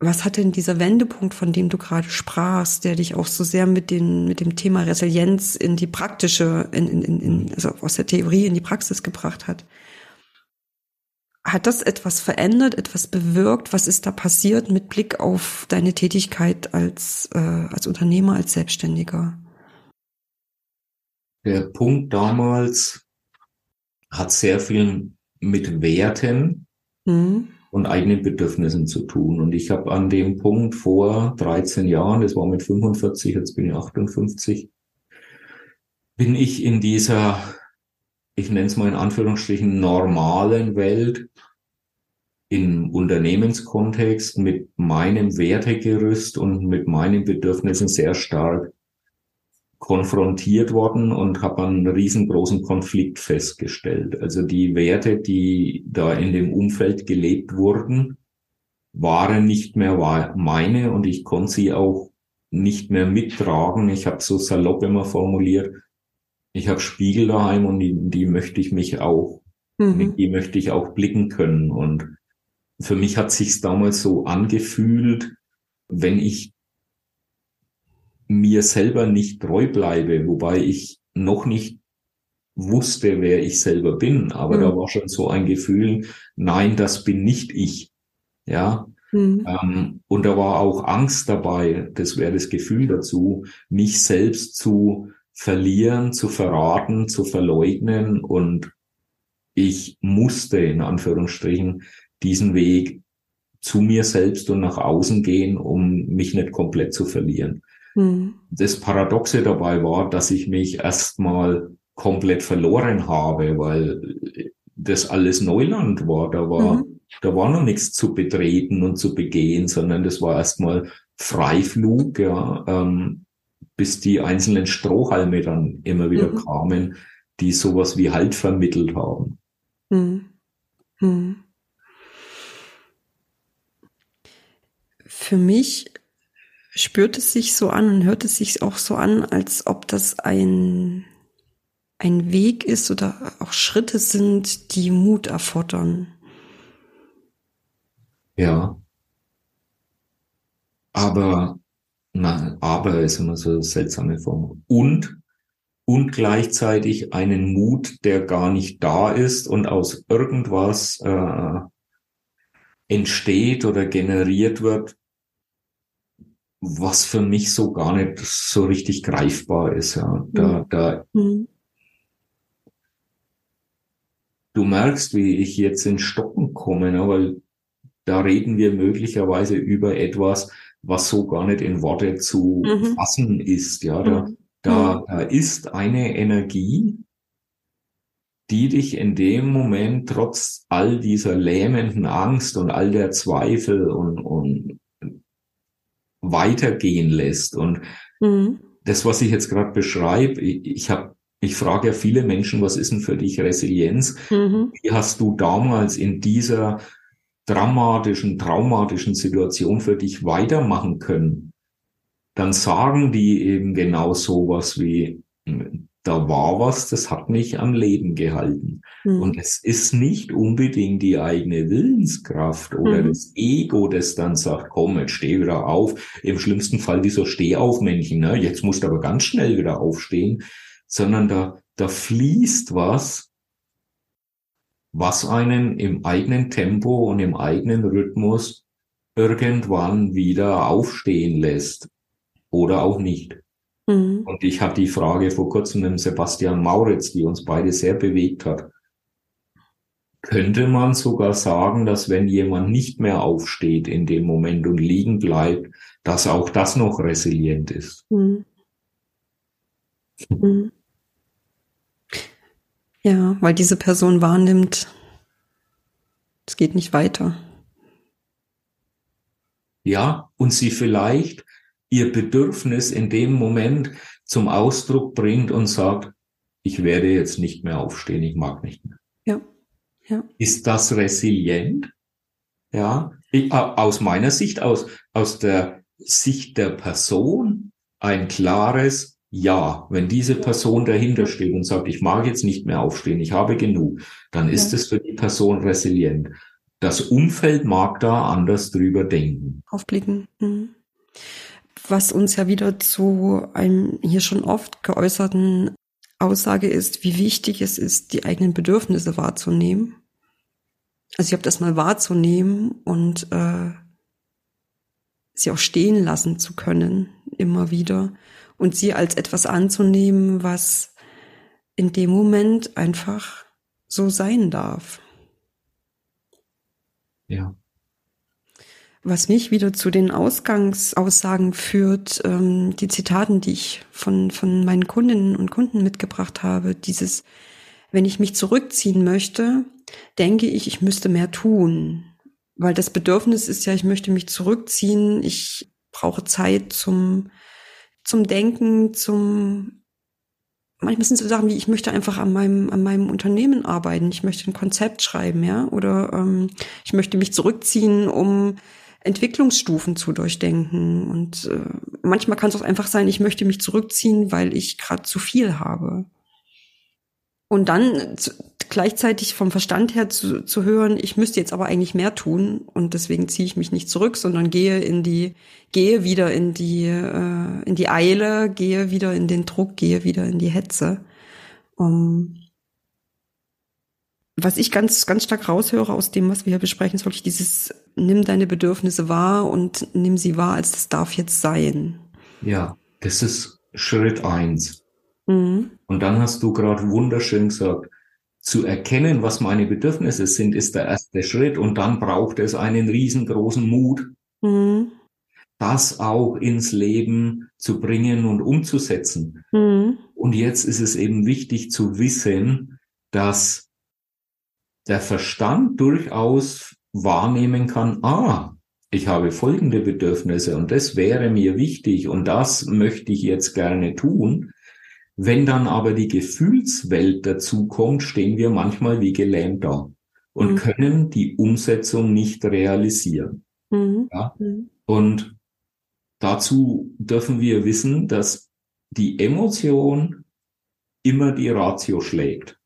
Was hat denn dieser Wendepunkt, von dem du gerade sprachst, der dich auch so sehr mit, den, mit dem Thema Resilienz in die praktische, in, in, in, also aus der Theorie in die Praxis gebracht hat? hat das etwas verändert, etwas bewirkt? Was ist da passiert mit Blick auf deine Tätigkeit als, äh, als Unternehmer, als Selbstständiger? Der Punkt damals hat sehr viel mit Werten mhm. und eigenen Bedürfnissen zu tun. Und ich habe an dem Punkt vor 13 Jahren, das war mit 45, jetzt bin ich 58, bin ich in dieser ich nenne es mal in Anführungsstrichen, normalen Welt im Unternehmenskontext mit meinem Wertegerüst und mit meinen Bedürfnissen sehr stark konfrontiert worden und habe einen riesengroßen Konflikt festgestellt. Also die Werte, die da in dem Umfeld gelebt wurden, waren nicht mehr meine und ich konnte sie auch nicht mehr mittragen. Ich habe so salopp immer formuliert, ich habe Spiegel daheim und die, die möchte ich mich auch, mhm. mit die möchte ich auch blicken können. Und für mich hat sich's damals so angefühlt, wenn ich mir selber nicht treu bleibe, wobei ich noch nicht wusste, wer ich selber bin, aber mhm. da war schon so ein Gefühl, nein, das bin nicht ich. Ja. Mhm. Ähm, und da war auch Angst dabei, das wäre das Gefühl dazu, mich selbst zu verlieren, zu verraten, zu verleugnen und ich musste in Anführungsstrichen diesen Weg zu mir selbst und nach außen gehen, um mich nicht komplett zu verlieren. Mhm. Das Paradoxe dabei war, dass ich mich erstmal komplett verloren habe, weil das alles Neuland war. Da war, mhm. da war noch nichts zu betreten und zu begehen, sondern das war erstmal Freiflug, ja, ähm, bis die einzelnen Strohhalme dann immer wieder mhm. kamen, die sowas wie Halt vermittelt haben. Mhm. Mhm. Für mich spürt es sich so an und hört es sich auch so an, als ob das ein, ein Weg ist oder auch Schritte sind, die Mut erfordern. Ja. Aber na, aber ist immer so eine seltsame Form. Und, und gleichzeitig einen Mut, der gar nicht da ist und aus irgendwas äh, entsteht oder generiert wird, was für mich so gar nicht so richtig greifbar ist. Ja. Da, mhm. da, mhm. Du merkst, wie ich jetzt in Stocken komme, ne, weil da reden wir möglicherweise über etwas, was so gar nicht in Worte zu mhm. fassen ist. Ja, da, mhm. da, da ist eine Energie, die dich in dem Moment trotz all dieser lähmenden Angst und all der Zweifel und, und weitergehen lässt. Und mhm. das, was ich jetzt gerade beschreibe, ich, ich habe ich frage ja viele Menschen, was ist denn für dich Resilienz? Mhm. Wie hast du damals in dieser dramatischen, traumatischen Situation für dich weitermachen können, dann sagen die eben genau sowas wie, da war was, das hat mich am Leben gehalten. Mhm. Und es ist nicht unbedingt die eigene Willenskraft oder mhm. das Ego, das dann sagt, komm, jetzt steh wieder auf. Im schlimmsten Fall wie so Stehaufmännchen, ne? jetzt musst du aber ganz schnell wieder aufstehen, sondern da, da fließt was, was einen im eigenen Tempo und im eigenen Rhythmus irgendwann wieder aufstehen lässt oder auch nicht. Mhm. Und ich hatte die Frage vor kurzem mit Sebastian Mauritz, die uns beide sehr bewegt hat. Könnte man sogar sagen, dass wenn jemand nicht mehr aufsteht in dem Moment und liegen bleibt, dass auch das noch resilient ist? Mhm. Mhm. Ja, weil diese Person wahrnimmt, es geht nicht weiter. Ja, und sie vielleicht ihr Bedürfnis in dem Moment zum Ausdruck bringt und sagt, ich werde jetzt nicht mehr aufstehen, ich mag nicht mehr. Ja. ja. Ist das resilient? Ja, ich, aus meiner Sicht, aus, aus der Sicht der Person, ein klares ja, wenn diese Person dahinter steht und sagt, ich mag jetzt nicht mehr aufstehen, ich habe genug, dann ist ja. es für die Person resilient. Das Umfeld mag da anders drüber denken. Aufblicken. Mhm. Was uns ja wieder zu einem hier schon oft geäußerten Aussage ist, wie wichtig es ist, die eigenen Bedürfnisse wahrzunehmen. Also ich habe das mal wahrzunehmen und äh, sie auch stehen lassen zu können, immer wieder. Und sie als etwas anzunehmen, was in dem Moment einfach so sein darf. Ja. Was mich wieder zu den Ausgangsaussagen führt, ähm, die Zitaten, die ich von, von meinen Kundinnen und Kunden mitgebracht habe, dieses, wenn ich mich zurückziehen möchte, denke ich, ich müsste mehr tun. Weil das Bedürfnis ist ja, ich möchte mich zurückziehen, ich brauche Zeit zum, zum Denken, zum, manchmal sind so Sachen wie, ich möchte einfach an meinem, an meinem Unternehmen arbeiten, ich möchte ein Konzept schreiben, ja, oder ähm, ich möchte mich zurückziehen, um Entwicklungsstufen zu durchdenken. Und äh, manchmal kann es auch einfach sein, ich möchte mich zurückziehen, weil ich gerade zu viel habe. Und dann zu, gleichzeitig vom Verstand her zu, zu hören, ich müsste jetzt aber eigentlich mehr tun und deswegen ziehe ich mich nicht zurück, sondern gehe in die, gehe wieder in die, äh, in die Eile, gehe wieder in den Druck, gehe wieder in die Hetze. Um, was ich ganz, ganz stark raushöre aus dem, was wir hier besprechen, ist wirklich dieses, nimm deine Bedürfnisse wahr und nimm sie wahr, als das darf jetzt sein. Ja, das ist Schritt eins. Mhm. Und dann hast du gerade wunderschön gesagt, zu erkennen, was meine Bedürfnisse sind, ist der erste Schritt. Und dann braucht es einen riesengroßen Mut, mhm. das auch ins Leben zu bringen und umzusetzen. Mhm. Und jetzt ist es eben wichtig zu wissen, dass der Verstand durchaus wahrnehmen kann, ah, ich habe folgende Bedürfnisse und das wäre mir wichtig und das möchte ich jetzt gerne tun. Wenn dann aber die Gefühlswelt dazukommt, stehen wir manchmal wie gelähmt da und mhm. können die Umsetzung nicht realisieren. Mhm. Ja? Mhm. Und dazu dürfen wir wissen, dass die Emotion immer die Ratio schlägt.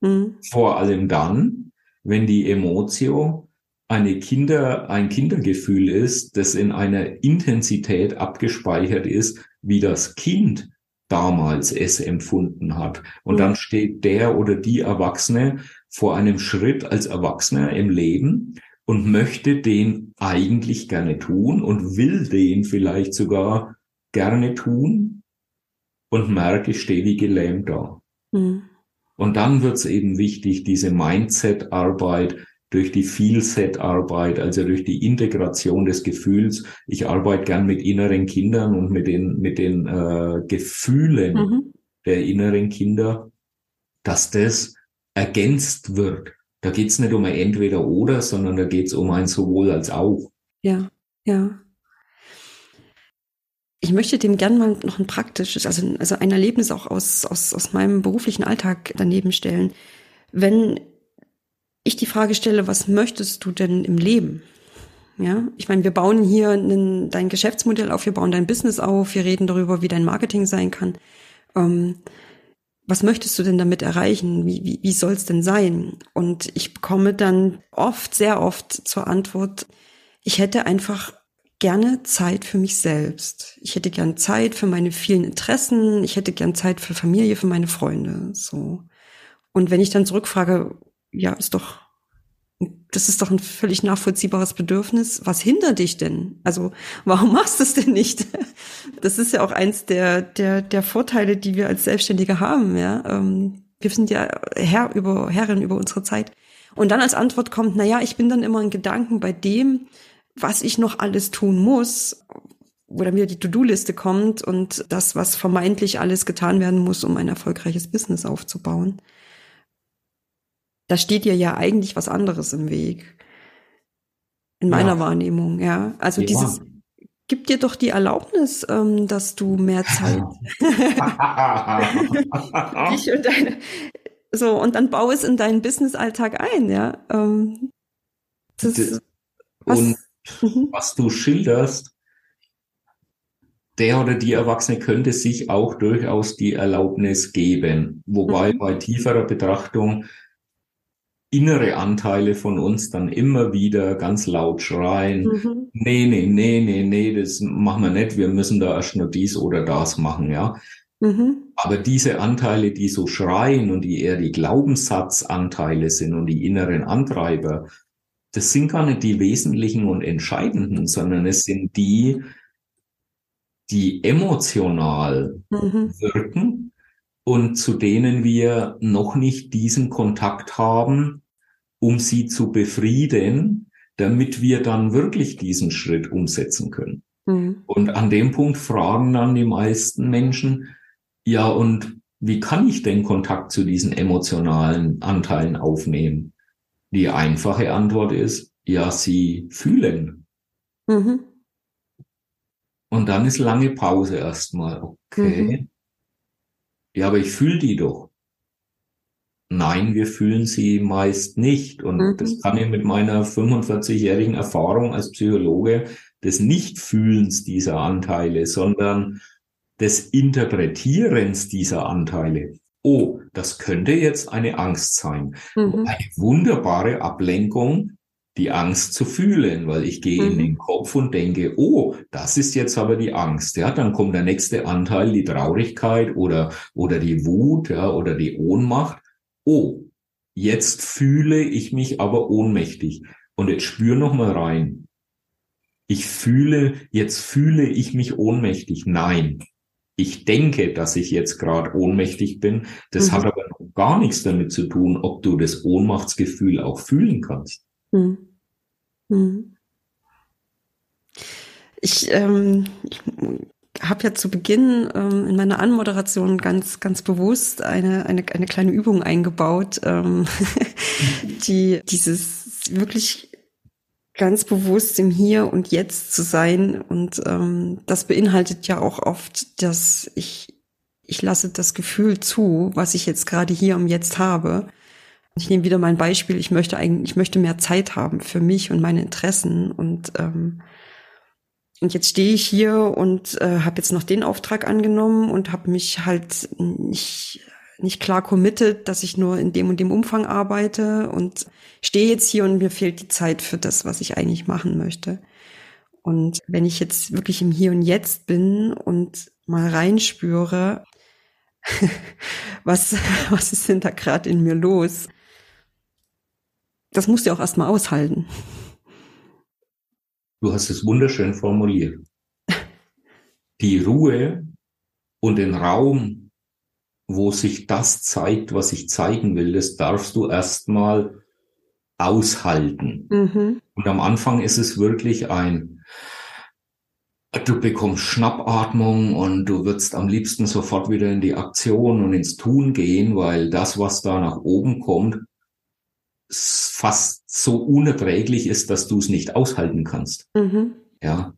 Mhm. Vor allem dann, wenn die Emotio eine Kinder, ein Kindergefühl ist, das in einer Intensität abgespeichert ist, wie das Kind damals es empfunden hat. Und mhm. dann steht der oder die Erwachsene vor einem Schritt als Erwachsener im Leben und möchte den eigentlich gerne tun und will den vielleicht sogar gerne tun und merke, ich stehe wie gelähmt da. Mhm. Und dann wird es eben wichtig, diese Mindset-Arbeit durch die Feel-Set-Arbeit, also durch die Integration des Gefühls. Ich arbeite gern mit inneren Kindern und mit den, mit den äh, Gefühlen mhm. der inneren Kinder, dass das ergänzt wird. Da geht's nicht um ein Entweder-Oder, sondern da geht's um ein sowohl als auch. Ja, ja. Ich möchte dem gern mal noch ein praktisches, also, also ein Erlebnis auch aus, aus, aus meinem beruflichen Alltag daneben stellen. Wenn ich die Frage stelle, was möchtest du denn im Leben? Ja, ich meine, wir bauen hier einen, dein Geschäftsmodell auf, wir bauen dein Business auf, wir reden darüber, wie dein Marketing sein kann. Ähm, was möchtest du denn damit erreichen? Wie, wie, wie soll es denn sein? Und ich bekomme dann oft, sehr oft zur Antwort, ich hätte einfach gerne Zeit für mich selbst. Ich hätte gern Zeit für meine vielen Interessen. Ich hätte gern Zeit für Familie, für meine Freunde. So. Und wenn ich dann zurückfrage, ja, ist doch, das ist doch ein völlig nachvollziehbares Bedürfnis. Was hindert dich denn? Also, warum machst du es denn nicht? Das ist ja auch eins der, der, der Vorteile, die wir als Selbstständige haben, ja. Ähm, wir sind ja Herr über, Herrin über unsere Zeit. Und dann als Antwort kommt, na ja, ich bin dann immer in Gedanken bei dem, was ich noch alles tun muss, wo dann wieder die To-Do-Liste kommt und das, was vermeintlich alles getan werden muss, um ein erfolgreiches Business aufzubauen. Da steht dir ja eigentlich was anderes im Weg. In meiner ja. Wahrnehmung, ja. Also ja. dieses, gib dir doch die Erlaubnis, ähm, dass du mehr Zeit dich und deine, so und dann baue es in deinen Business-Alltag ein, ja. Ähm, das, was, mhm. was du schilderst, der oder die Erwachsene könnte sich auch durchaus die Erlaubnis geben. Wobei mhm. bei tieferer Betrachtung innere Anteile von uns dann immer wieder ganz laut schreien, mhm. nee, nee, nee, nee, nee, das machen wir nicht, wir müssen da erst nur dies oder das machen, ja. Mhm. Aber diese Anteile, die so schreien und die eher die Glaubenssatzanteile sind und die inneren Antreiber, das sind gar nicht die wesentlichen und entscheidenden, sondern es sind die, die emotional mhm. wirken und zu denen wir noch nicht diesen Kontakt haben, um sie zu befrieden, damit wir dann wirklich diesen Schritt umsetzen können. Mhm. Und an dem Punkt fragen dann die meisten Menschen, ja, und wie kann ich denn Kontakt zu diesen emotionalen Anteilen aufnehmen? Die einfache Antwort ist, ja, sie fühlen. Mhm. Und dann ist lange Pause erstmal. Okay. Mhm. Ja, aber ich fühle die doch. Nein, wir fühlen sie meist nicht. Und mhm. das kann ich mit meiner 45-jährigen Erfahrung als Psychologe des Nichtfühlens dieser Anteile, sondern des Interpretierens dieser Anteile. Oh, das könnte jetzt eine Angst sein. Mhm. Eine wunderbare Ablenkung die Angst zu fühlen, weil ich gehe mhm. in den Kopf und denke, oh, das ist jetzt aber die Angst. Ja, dann kommt der nächste Anteil, die Traurigkeit oder, oder die Wut, ja, oder die Ohnmacht. Oh, jetzt fühle ich mich aber ohnmächtig. Und jetzt spür noch mal rein. Ich fühle, jetzt fühle ich mich ohnmächtig. Nein. Ich denke, dass ich jetzt gerade ohnmächtig bin. Das mhm. hat aber noch gar nichts damit zu tun, ob du das Ohnmachtsgefühl auch fühlen kannst. Mhm. Hm. Ich, ähm, ich habe ja zu Beginn ähm, in meiner Anmoderation ganz, ganz bewusst eine, eine, eine kleine Übung eingebaut, ähm, die dieses wirklich ganz bewusst im Hier und Jetzt zu sein. Und ähm, das beinhaltet ja auch oft, dass ich, ich lasse das Gefühl zu, was ich jetzt gerade hier und jetzt habe. Ich nehme wieder mein Beispiel. Ich möchte eigentlich, ich möchte mehr Zeit haben für mich und meine Interessen und ähm, und jetzt stehe ich hier und äh, habe jetzt noch den Auftrag angenommen und habe mich halt nicht nicht klar committed, dass ich nur in dem und dem Umfang arbeite und stehe jetzt hier und mir fehlt die Zeit für das, was ich eigentlich machen möchte. Und wenn ich jetzt wirklich im Hier und Jetzt bin und mal reinspüre, was, was ist denn da gerade in mir los? das musst du auch erstmal aushalten. Du hast es wunderschön formuliert. Die Ruhe und den Raum, wo sich das zeigt, was ich zeigen will, das darfst du erstmal aushalten. Mhm. Und am Anfang ist es wirklich ein, du bekommst Schnappatmung und du würdest am liebsten sofort wieder in die Aktion und ins Tun gehen, weil das, was da nach oben kommt, fast so unerträglich ist, dass du es nicht aushalten kannst. Mhm. Ja.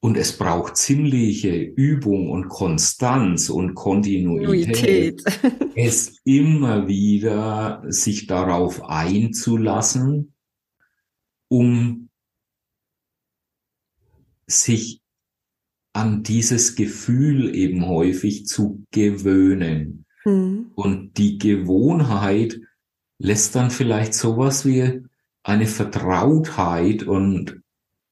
Und es braucht ziemliche Übung und Konstanz und Kontinuität, es immer wieder sich darauf einzulassen, um sich an dieses Gefühl eben häufig zu gewöhnen. Mhm. Und die Gewohnheit lässt dann vielleicht sowas wie eine Vertrautheit und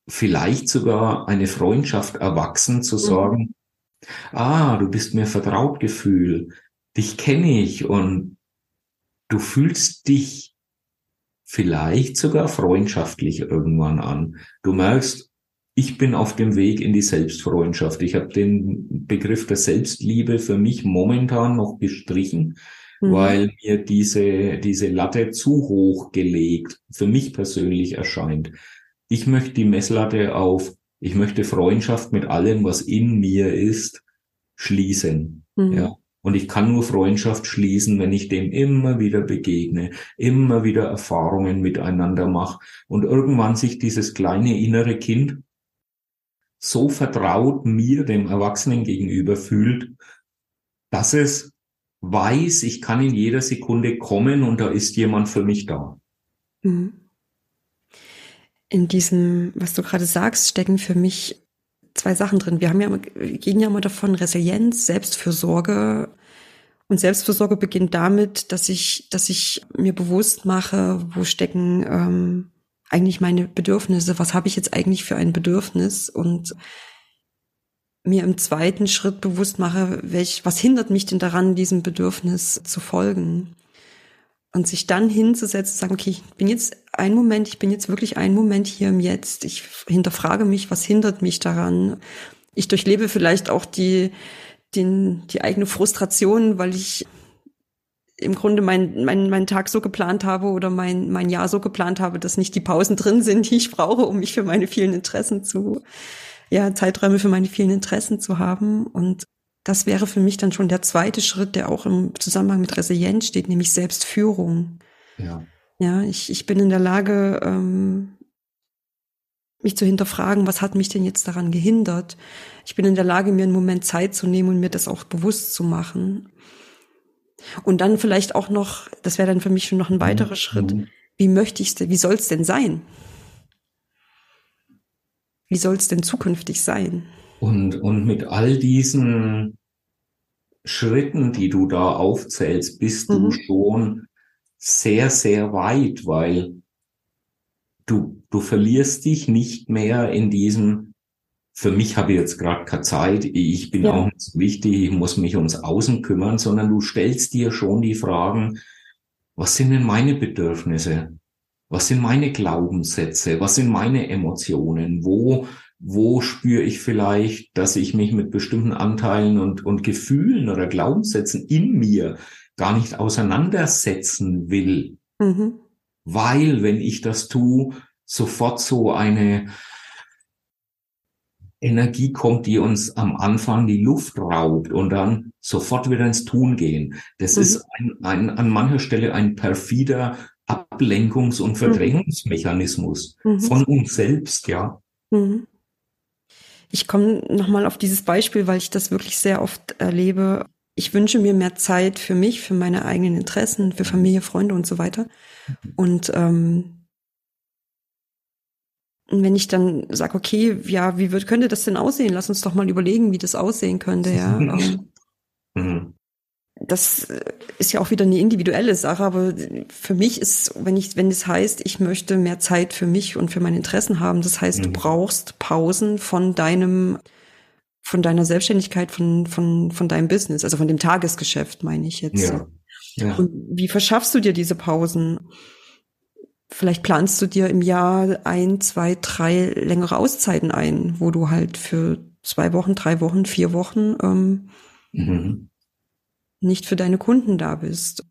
vielleicht sogar eine Freundschaft erwachsen, zu mhm. sagen, mhm. ah, du bist mir vertraut Gefühl, dich kenne ich und du fühlst dich vielleicht sogar freundschaftlich irgendwann an. Du merkst, ich bin auf dem Weg in die Selbstfreundschaft. Ich habe den Begriff der Selbstliebe für mich momentan noch gestrichen, mhm. weil mir diese, diese Latte zu hoch gelegt für mich persönlich erscheint. Ich möchte die Messlatte auf, ich möchte Freundschaft mit allem, was in mir ist, schließen. Mhm. Ja. Und ich kann nur Freundschaft schließen, wenn ich dem immer wieder begegne, immer wieder Erfahrungen miteinander mache und irgendwann sich dieses kleine innere Kind so vertraut mir, dem Erwachsenen gegenüber fühlt, dass es weiß, ich kann in jeder Sekunde kommen und da ist jemand für mich da. Mhm. In diesem, was du gerade sagst, stecken für mich zwei Sachen drin. Wir haben ja, wir gehen ja immer davon Resilienz, Selbstfürsorge. Und Selbstfürsorge beginnt damit, dass ich, dass ich mir bewusst mache, wo stecken ähm, eigentlich meine Bedürfnisse, was habe ich jetzt eigentlich für ein Bedürfnis und mir im zweiten Schritt bewusst mache, welch, was hindert mich denn daran, diesem Bedürfnis zu folgen? Und sich dann hinzusetzen, zu sagen, okay, ich bin jetzt ein Moment, ich bin jetzt wirklich ein Moment hier im Jetzt. Ich hinterfrage mich, was hindert mich daran? Ich durchlebe vielleicht auch die, den, die eigene Frustration, weil ich im Grunde mein, mein, meinen Tag so geplant habe oder mein, mein Jahr so geplant habe, dass nicht die Pausen drin sind, die ich brauche, um mich für meine vielen Interessen zu, ja, Zeiträume für meine vielen Interessen zu haben. Und das wäre für mich dann schon der zweite Schritt, der auch im Zusammenhang mit Resilienz steht, nämlich Selbstführung. Ja. Ja, ich, ich bin in der Lage, ähm, mich zu hinterfragen, was hat mich denn jetzt daran gehindert? Ich bin in der Lage, mir einen Moment Zeit zu nehmen und mir das auch bewusst zu machen. Und dann vielleicht auch noch, das wäre dann für mich schon noch ein weiterer mhm. Schritt, wie möchte ich es, wie soll es denn sein? Wie soll es denn zukünftig sein? Und, und mit all diesen Schritten, die du da aufzählst, bist mhm. du schon sehr, sehr weit, weil du, du verlierst dich nicht mehr in diesem, für mich habe ich jetzt gerade keine Zeit, ich bin ja. auch nicht so wichtig, ich muss mich ums Außen kümmern, sondern du stellst dir schon die Fragen, was sind denn meine Bedürfnisse? Was sind meine Glaubenssätze? Was sind meine Emotionen? Wo, wo spüre ich vielleicht, dass ich mich mit bestimmten Anteilen und, und Gefühlen oder Glaubenssätzen in mir gar nicht auseinandersetzen will? Mhm. Weil, wenn ich das tue, sofort so eine Energie kommt, die uns am Anfang die Luft raubt und dann sofort wieder ins Tun gehen. Das mhm. ist ein, ein, an mancher Stelle ein perfider Ablenkungs- und mhm. Verdrängungsmechanismus mhm. von uns selbst, ja. Mhm. Ich komme nochmal auf dieses Beispiel, weil ich das wirklich sehr oft erlebe. Ich wünsche mir mehr Zeit für mich, für meine eigenen Interessen, für Familie, Freunde und so weiter. Und ähm, wenn ich dann sage, okay, ja, wie wird, könnte das denn aussehen? Lass uns doch mal überlegen, wie das aussehen könnte, ja. Ähm, mhm das ist ja auch wieder eine individuelle Sache, aber für mich ist, wenn ich, wenn es heißt, ich möchte mehr Zeit für mich und für meine Interessen haben, das heißt, mhm. du brauchst Pausen von deinem, von deiner Selbstständigkeit, von, von, von deinem Business, also von dem Tagesgeschäft, meine ich jetzt. Ja. ja. Und wie verschaffst du dir diese Pausen? Vielleicht planst du dir im Jahr ein, zwei, drei längere Auszeiten ein, wo du halt für zwei Wochen, drei Wochen, vier Wochen ähm, mhm nicht für deine Kunden da bist.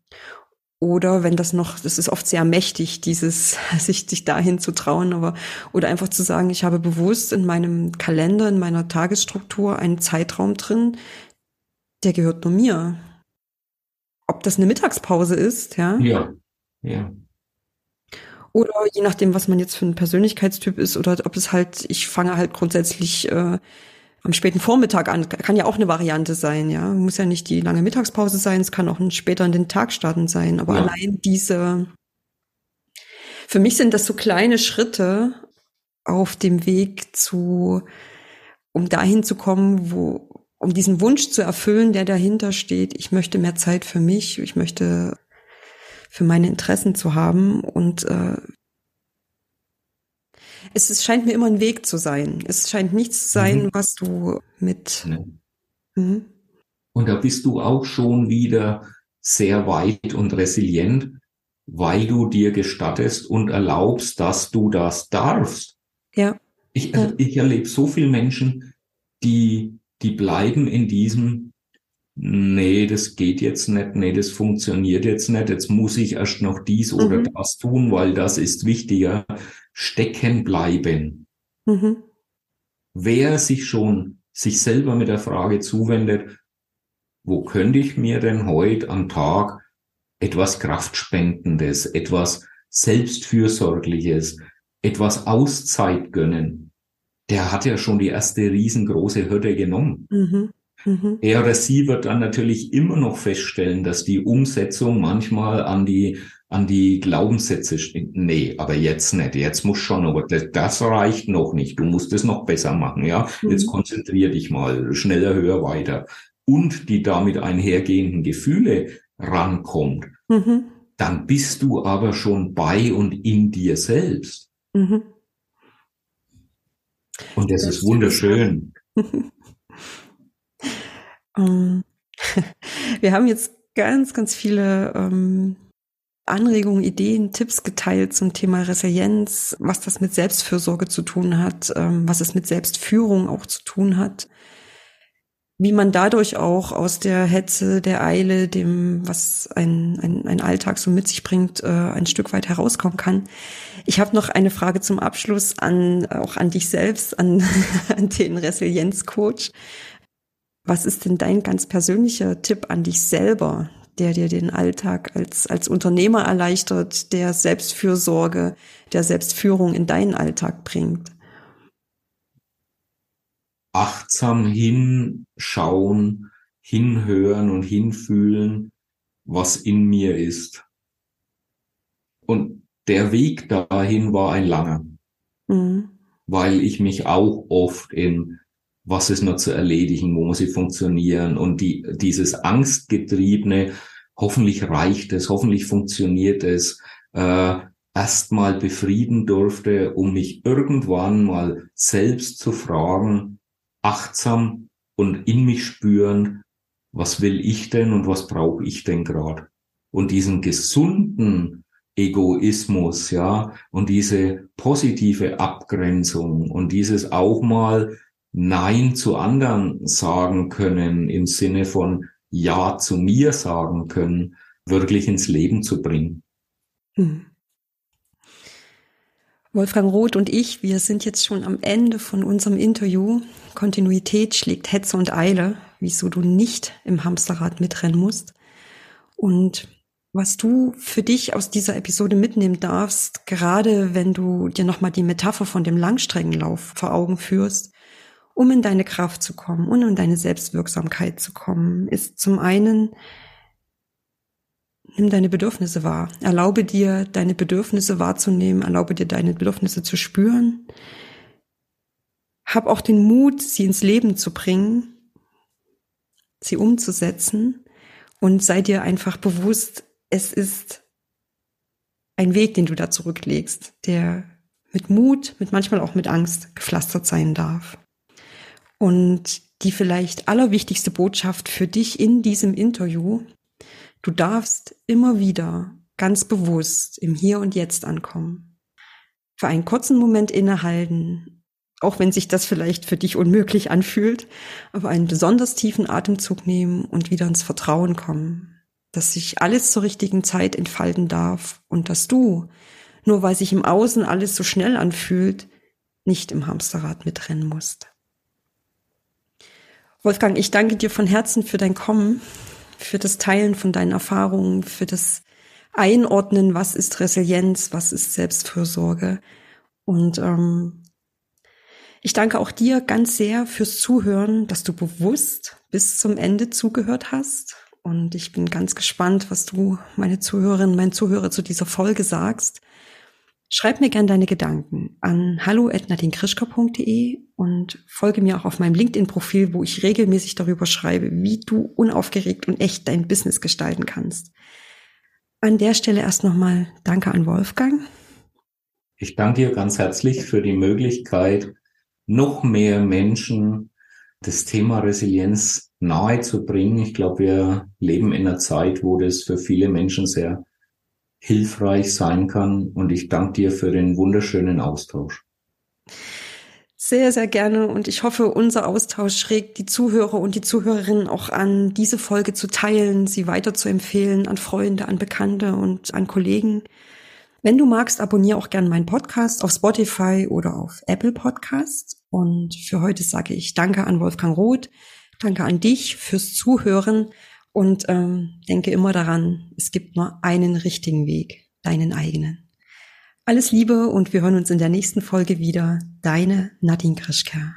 Oder wenn das noch, das ist oft sehr mächtig, dieses, sich, sich dahin zu trauen, aber, oder einfach zu sagen, ich habe bewusst in meinem Kalender, in meiner Tagesstruktur einen Zeitraum drin, der gehört nur mir. Ob das eine Mittagspause ist, ja? Ja, ja. Oder je nachdem, was man jetzt für ein Persönlichkeitstyp ist, oder ob es halt, ich fange halt grundsätzlich äh, am späten Vormittag an. Kann ja auch eine Variante sein, ja. Muss ja nicht die lange Mittagspause sein, es kann auch ein später in den Tag starten sein. Aber ja. allein diese, für mich sind das so kleine Schritte auf dem Weg zu, um dahin zu kommen, wo, um diesen Wunsch zu erfüllen, der dahinter steht. Ich möchte mehr Zeit für mich, ich möchte für meine Interessen zu haben und äh, es, es scheint mir immer ein Weg zu sein. Es scheint nichts zu sein, mhm. was du mit. Mhm. Und da bist du auch schon wieder sehr weit und resilient, weil du dir gestattest und erlaubst, dass du das darfst. Ja. Ich, ja. ich erlebe so viele Menschen, die, die bleiben in diesem, nee, das geht jetzt nicht, nee, das funktioniert jetzt nicht, jetzt muss ich erst noch dies mhm. oder das tun, weil das ist wichtiger stecken bleiben. Mhm. Wer sich schon sich selber mit der Frage zuwendet, wo könnte ich mir denn heute am Tag etwas Kraftspendendes, etwas Selbstfürsorgliches, etwas Auszeit gönnen, der hat ja schon die erste riesengroße Hürde genommen. Mhm. Mhm. Er oder sie wird dann natürlich immer noch feststellen, dass die Umsetzung manchmal an die an die Glaubenssätze nee, aber jetzt nicht, jetzt muss schon, aber das, das reicht noch nicht, du musst es noch besser machen, ja, mhm. jetzt konzentrier dich mal, schneller, höher, weiter und die damit einhergehenden Gefühle rankommt, mhm. dann bist du aber schon bei und in dir selbst. Mhm. Und das, das ist wunderschön. Ähm, wir haben jetzt ganz, ganz viele ähm, Anregungen, Ideen, Tipps geteilt zum Thema Resilienz, was das mit Selbstfürsorge zu tun hat, ähm, was es mit Selbstführung auch zu tun hat, wie man dadurch auch aus der Hetze, der Eile, dem, was ein, ein, ein Alltag so mit sich bringt, äh, ein Stück weit herauskommen kann. Ich habe noch eine Frage zum Abschluss an auch an dich selbst, an, an den Resilienzcoach. Was ist denn dein ganz persönlicher Tipp an dich selber, der dir den Alltag als, als Unternehmer erleichtert, der Selbstfürsorge, der Selbstführung in deinen Alltag bringt? Achtsam hinschauen, hinhören und hinfühlen, was in mir ist. Und der Weg dahin war ein langer, mhm. weil ich mich auch oft in was ist noch zu erledigen, wo muss ich funktionieren und die, dieses Angstgetriebene, hoffentlich reicht es, hoffentlich funktioniert es, äh, erstmal befrieden durfte, um mich irgendwann mal selbst zu fragen, achtsam und in mich spüren, was will ich denn und was brauche ich denn gerade? Und diesen gesunden Egoismus, ja, und diese positive Abgrenzung und dieses auch mal Nein zu anderen sagen können, im Sinne von Ja zu mir sagen können, wirklich ins Leben zu bringen. Hm. Wolfgang Roth und ich, wir sind jetzt schon am Ende von unserem Interview. Kontinuität schlägt Hetze und Eile, wieso du nicht im Hamsterrad mitrennen musst. Und was du für dich aus dieser Episode mitnehmen darfst, gerade wenn du dir nochmal die Metapher von dem Langstreckenlauf vor Augen führst, um in deine Kraft zu kommen und in deine Selbstwirksamkeit zu kommen, ist zum einen, nimm deine Bedürfnisse wahr. Erlaube dir, deine Bedürfnisse wahrzunehmen, erlaube dir, deine Bedürfnisse zu spüren. Hab auch den Mut, sie ins Leben zu bringen, sie umzusetzen und sei dir einfach bewusst, es ist ein Weg, den du da zurücklegst, der mit Mut, mit manchmal auch mit Angst gepflastert sein darf. Und die vielleicht allerwichtigste Botschaft für dich in diesem Interview, du darfst immer wieder ganz bewusst im Hier und Jetzt ankommen. Für einen kurzen Moment innehalten, auch wenn sich das vielleicht für dich unmöglich anfühlt, aber einen besonders tiefen Atemzug nehmen und wieder ins Vertrauen kommen, dass sich alles zur richtigen Zeit entfalten darf und dass du, nur weil sich im Außen alles so schnell anfühlt, nicht im Hamsterrad mitrennen musst. Wolfgang, ich danke dir von Herzen für dein Kommen, für das Teilen von deinen Erfahrungen, für das Einordnen, was ist Resilienz, was ist Selbstfürsorge. Und ähm, ich danke auch dir ganz sehr fürs Zuhören, dass du bewusst bis zum Ende zugehört hast. Und ich bin ganz gespannt, was du, meine Zuhörerinnen, mein Zuhörer zu dieser Folge sagst. Schreib mir gern deine Gedanken an hallo.nadinkrischka.de und folge mir auch auf meinem LinkedIn-Profil, wo ich regelmäßig darüber schreibe, wie du unaufgeregt und echt dein Business gestalten kannst. An der Stelle erst nochmal Danke an Wolfgang. Ich danke dir ganz herzlich für die Möglichkeit, noch mehr Menschen das Thema Resilienz nahe zu bringen. Ich glaube, wir leben in einer Zeit, wo das für viele Menschen sehr hilfreich sein kann. Und ich danke dir für den wunderschönen Austausch. Sehr, sehr gerne. Und ich hoffe, unser Austausch regt die Zuhörer und die Zuhörerinnen auch an, diese Folge zu teilen, sie weiter zu empfehlen an Freunde, an Bekannte und an Kollegen. Wenn du magst, abonniere auch gerne meinen Podcast auf Spotify oder auf Apple Podcast. Und für heute sage ich Danke an Wolfgang Roth. Danke an dich fürs Zuhören und ähm, denke immer daran, es gibt nur einen richtigen Weg, deinen eigenen. Alles Liebe und wir hören uns in der nächsten Folge wieder. Deine Nadine Krischka.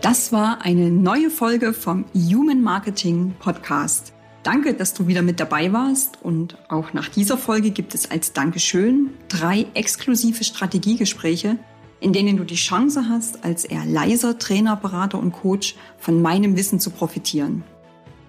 Das war eine neue Folge vom Human Marketing Podcast. Danke, dass du wieder mit dabei warst und auch nach dieser Folge gibt es als Dankeschön drei exklusive Strategiegespräche, in denen du die Chance hast, als eher leiser Trainer, Berater und Coach von meinem Wissen zu profitieren.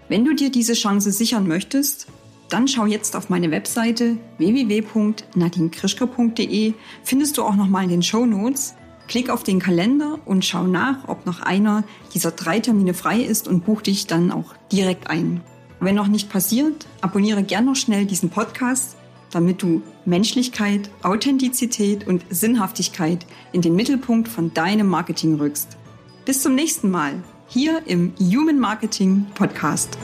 Wenn du dir diese Chance sichern möchtest, dann schau jetzt auf meine Webseite www.nadinkrischker.de, findest du auch nochmal in den Show Notes Klick auf den Kalender und schau nach, ob noch einer dieser drei Termine frei ist und buch dich dann auch direkt ein. Wenn noch nicht passiert, abonniere gern noch schnell diesen Podcast, damit du Menschlichkeit, Authentizität und Sinnhaftigkeit in den Mittelpunkt von deinem Marketing rückst. Bis zum nächsten Mal hier im Human Marketing Podcast.